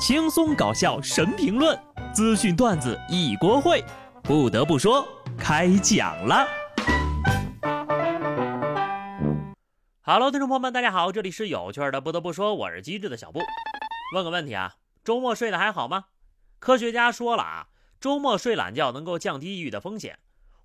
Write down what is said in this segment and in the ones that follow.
轻松搞笑神评论，资讯段子一锅烩。不得不说，开讲了。Hello，听众朋友们，大家好，这里是有趣的。不得不说，我是机智的小布。问个问题啊，周末睡得还好吗？科学家说了啊，周末睡懒觉能够降低抑郁的风险。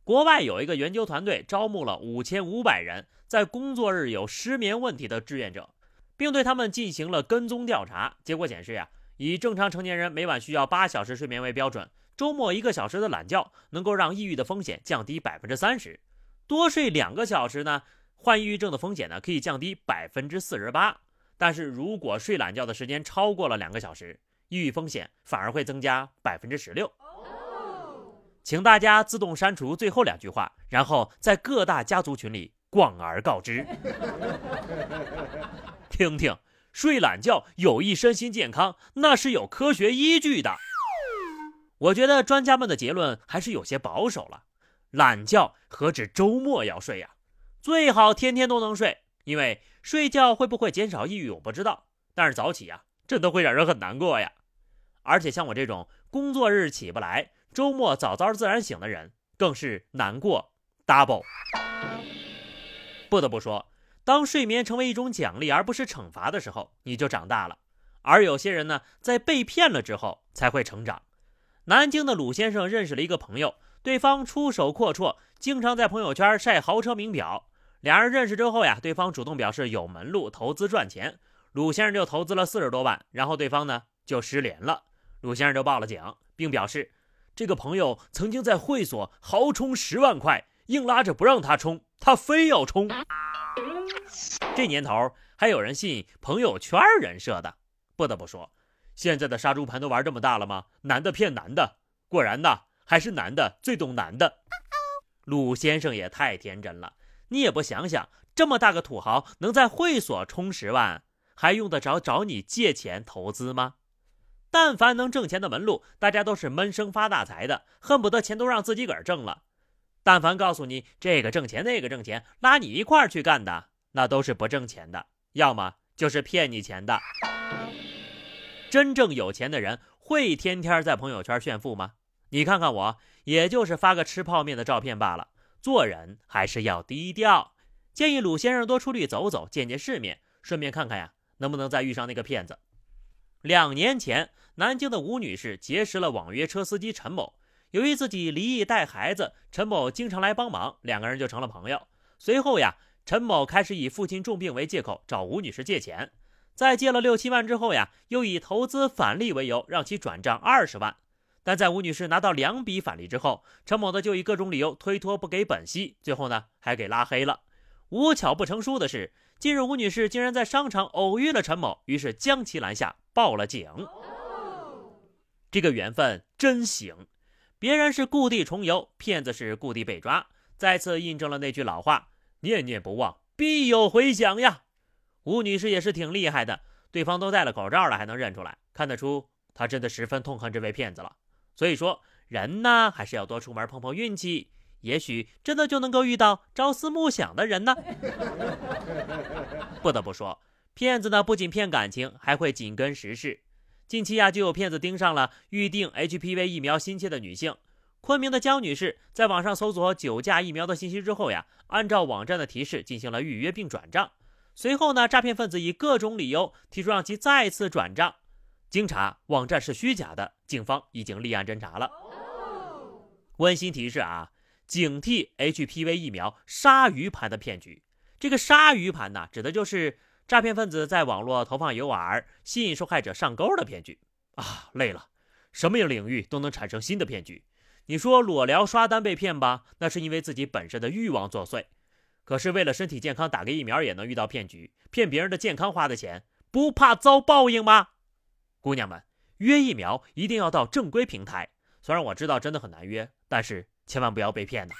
国外有一个研究团队招募了五千五百人在工作日有失眠问题的志愿者。并对他们进行了跟踪调查，结果显示呀，以正常成年人每晚需要八小时睡眠为标准，周末一个小时的懒觉能够让抑郁的风险降低百分之三十，多睡两个小时呢，患抑郁症的风险呢可以降低百分之四十八。但是如果睡懒觉的时间超过了两个小时，抑郁风险反而会增加百分之十六。请大家自动删除最后两句话，然后在各大家族群里广而告之。听听，睡懒觉有益身心健康，那是有科学依据的。我觉得专家们的结论还是有些保守了。懒觉何止周末要睡呀？最好天天都能睡，因为睡觉会不会减少抑郁我不知道，但是早起呀，真的会让人很难过呀。而且像我这种工作日起不来，周末早早自然醒的人，更是难过 double。不得不说。当睡眠成为一种奖励而不是惩罚的时候，你就长大了。而有些人呢，在被骗了之后才会成长。南京的鲁先生认识了一个朋友，对方出手阔绰，经常在朋友圈晒豪车名表。两人认识之后呀，对方主动表示有门路投资赚钱，鲁先生就投资了四十多万，然后对方呢就失联了。鲁先生就报了警，并表示这个朋友曾经在会所豪充十万块，硬拉着不让他充，他非要充。这年头还有人信朋友圈人设的，不得不说，现在的杀猪盘都玩这么大了吗？男的骗男的，果然呐，还是男的最懂男的。鲁先生也太天真了，你也不想想，这么大个土豪能在会所充十万，还用得着找你借钱投资吗？但凡能挣钱的门路，大家都是闷声发大财的，恨不得钱都让自己个儿挣了。但凡告诉你这个挣钱那个挣钱，拉你一块去干的，那都是不挣钱的，要么就是骗你钱的。真正有钱的人会天天在朋友圈炫富吗？你看看我，也就是发个吃泡面的照片罢了。做人还是要低调。建议鲁先生多出去走走，见见世面，顺便看看呀，能不能再遇上那个骗子。两年前，南京的吴女士结识了网约车司机陈某。由于自己离异带孩子，陈某经常来帮忙，两个人就成了朋友。随后呀，陈某开始以父亲重病为借口找吴女士借钱，在借了六七万之后呀，又以投资返利为由让其转账二十万。但在吴女士拿到两笔返利之后，陈某呢就以各种理由推脱不给本息，最后呢还给拉黑了。无巧不成书的是，近日吴女士竟然在商场偶遇了陈某，于是将其拦下报了警。这个缘分真行。别人是故地重游，骗子是故地被抓，再次印证了那句老话：“念念不忘，必有回响呀。”吴女士也是挺厉害的，对方都戴了口罩了，还能认出来，看得出她真的十分痛恨这位骗子了。所以说，人呢还是要多出门碰碰运气，也许真的就能够遇到朝思暮想的人呢。不得不说，骗子呢不仅骗感情，还会紧跟时事。近期呀，就有骗子盯上了预定 HPV 疫苗心切的女性。昆明的江女士在网上搜索九价疫苗的信息之后呀，按照网站的提示进行了预约并转账。随后呢，诈骗分子以各种理由提出让其再次转账。经查，网站是虚假的，警方已经立案侦查了。温馨提示啊，警惕 HPV 疫苗鲨鱼盘的骗局。这个鲨鱼盘呢，指的就是。诈骗分子在网络投放诱饵，吸引受害者上钩的骗局啊！累了，什么领域都能产生新的骗局。你说裸聊刷单被骗吧，那是因为自己本身的欲望作祟。可是为了身体健康打个疫苗也能遇到骗局，骗别人的健康花的钱，不怕遭报应吗？姑娘们，约疫苗一定要到正规平台。虽然我知道真的很难约，但是千万不要被骗呐！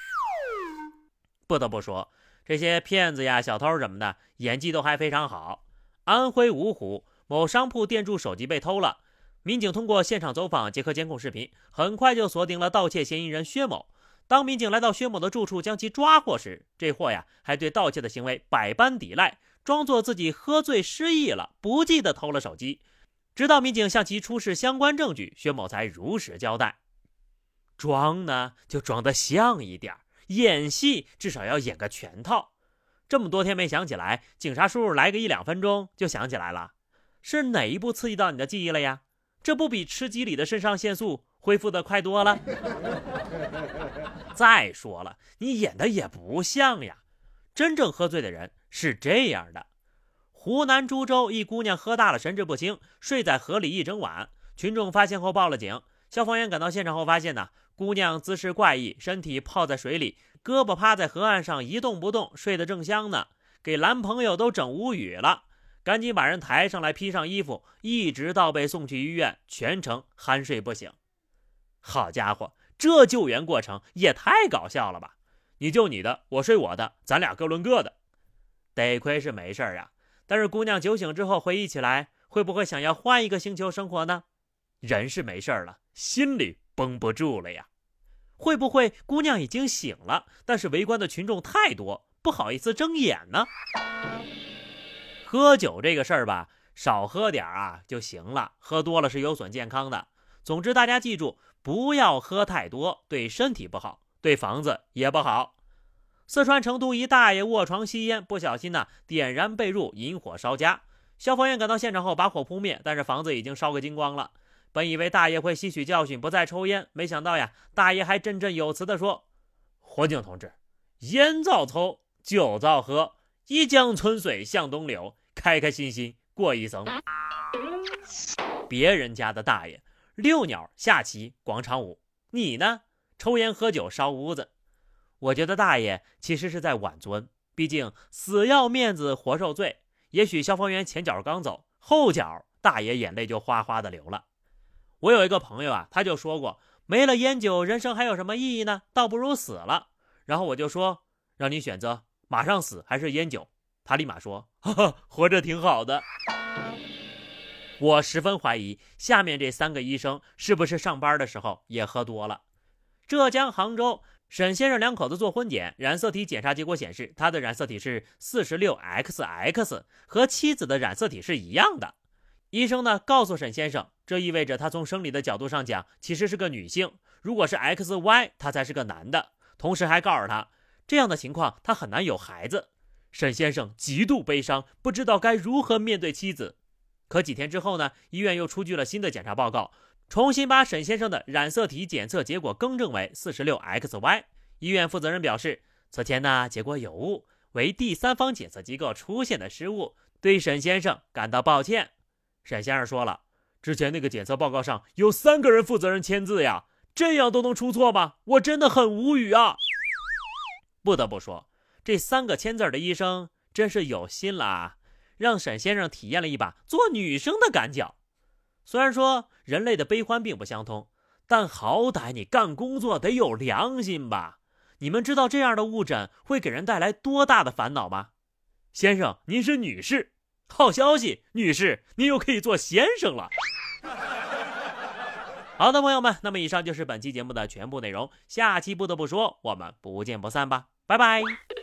不得不说。这些骗子呀、小偷什么的，演技都还非常好。安徽芜湖某商铺店主手机被偷了，民警通过现场走访，结合监控视频，很快就锁定了盗窃嫌疑人薛某。当民警来到薛某的住处将其抓获时，这货呀还对盗窃的行为百般抵赖，装作自己喝醉失忆了，不记得偷了手机。直到民警向其出示相关证据，薛某才如实交代。装呢，就装得像一点演戏至少要演个全套。这么多天没想起来，警察叔叔来个一两分钟就想起来了，是哪一步刺激到你的记忆了呀？这不比吃鸡里的肾上腺素恢复的快多了？再说了，你演的也不像呀。真正喝醉的人是这样的：湖南株洲一姑娘喝大了，神志不清，睡在河里一整晚。群众发现后报了警，消防员赶到现场后发现呢，姑娘姿势怪异，身体泡在水里。胳膊趴在河岸上一动不动，睡得正香呢，给男朋友都整无语了，赶紧把人抬上来，披上衣服，一直到被送去医院，全程酣睡不醒。好家伙，这救援过程也太搞笑了吧！你救你的，我睡我的，咱俩各论各的。得亏是没事呀，但是姑娘酒醒之后回忆起来，会不会想要换一个星球生活呢？人是没事儿了，心里绷不住了呀。会不会姑娘已经醒了，但是围观的群众太多，不好意思睁眼呢？喝酒这个事儿吧，少喝点儿啊就行了，喝多了是有损健康的。总之，大家记住，不要喝太多，对身体不好，对房子也不好。四川成都一大爷卧床吸烟，不小心呢点燃被褥，引火烧家。消防员赶到现场后把火扑灭，但是房子已经烧个精光了。本以为大爷会吸取教训，不再抽烟，没想到呀，大爷还振振有词地说：“火警同志，烟灶抽，酒灶喝，一江春水向东流，开开心心过一生。”别人家的大爷遛鸟、下棋、广场舞，你呢？抽烟喝酒烧屋子。我觉得大爷其实是在挽尊，毕竟死要面子活受罪。也许消防员前脚刚走，后脚大爷眼泪就哗哗的流了。我有一个朋友啊，他就说过，没了烟酒，人生还有什么意义呢？倒不如死了。然后我就说，让你选择马上死还是烟酒。他立马说，哈哈，活着挺好的。我十分怀疑，下面这三个医生是不是上班的时候也喝多了？浙江杭州沈先生两口子做婚检，染色体检查结果显示，他的染色体是四十六 XX，和妻子的染色体是一样的。医生呢告诉沈先生，这意味着他从生理的角度上讲，其实是个女性。如果是 X Y，他才是个男的。同时还告诉他，这样的情况他很难有孩子。沈先生极度悲伤，不知道该如何面对妻子。可几天之后呢，医院又出具了新的检查报告，重新把沈先生的染色体检测结果更正为四十六 X Y。医院负责人表示，此前呢结果有误，为第三方检测机构出现的失误，对沈先生感到抱歉。沈先生说了，之前那个检测报告上有三个人负责人签字呀，这样都能出错吗？我真的很无语啊！不得不说，这三个签字的医生真是有心了啊，让沈先生体验了一把做女生的感脚。虽然说人类的悲欢并不相通，但好歹你干工作得有良心吧？你们知道这样的误诊会给人带来多大的烦恼吗？先生，您是女士。好消息，女士，您又可以做先生了。好的，朋友们，那么以上就是本期节目的全部内容。下期不得不说，我们不见不散吧，拜拜。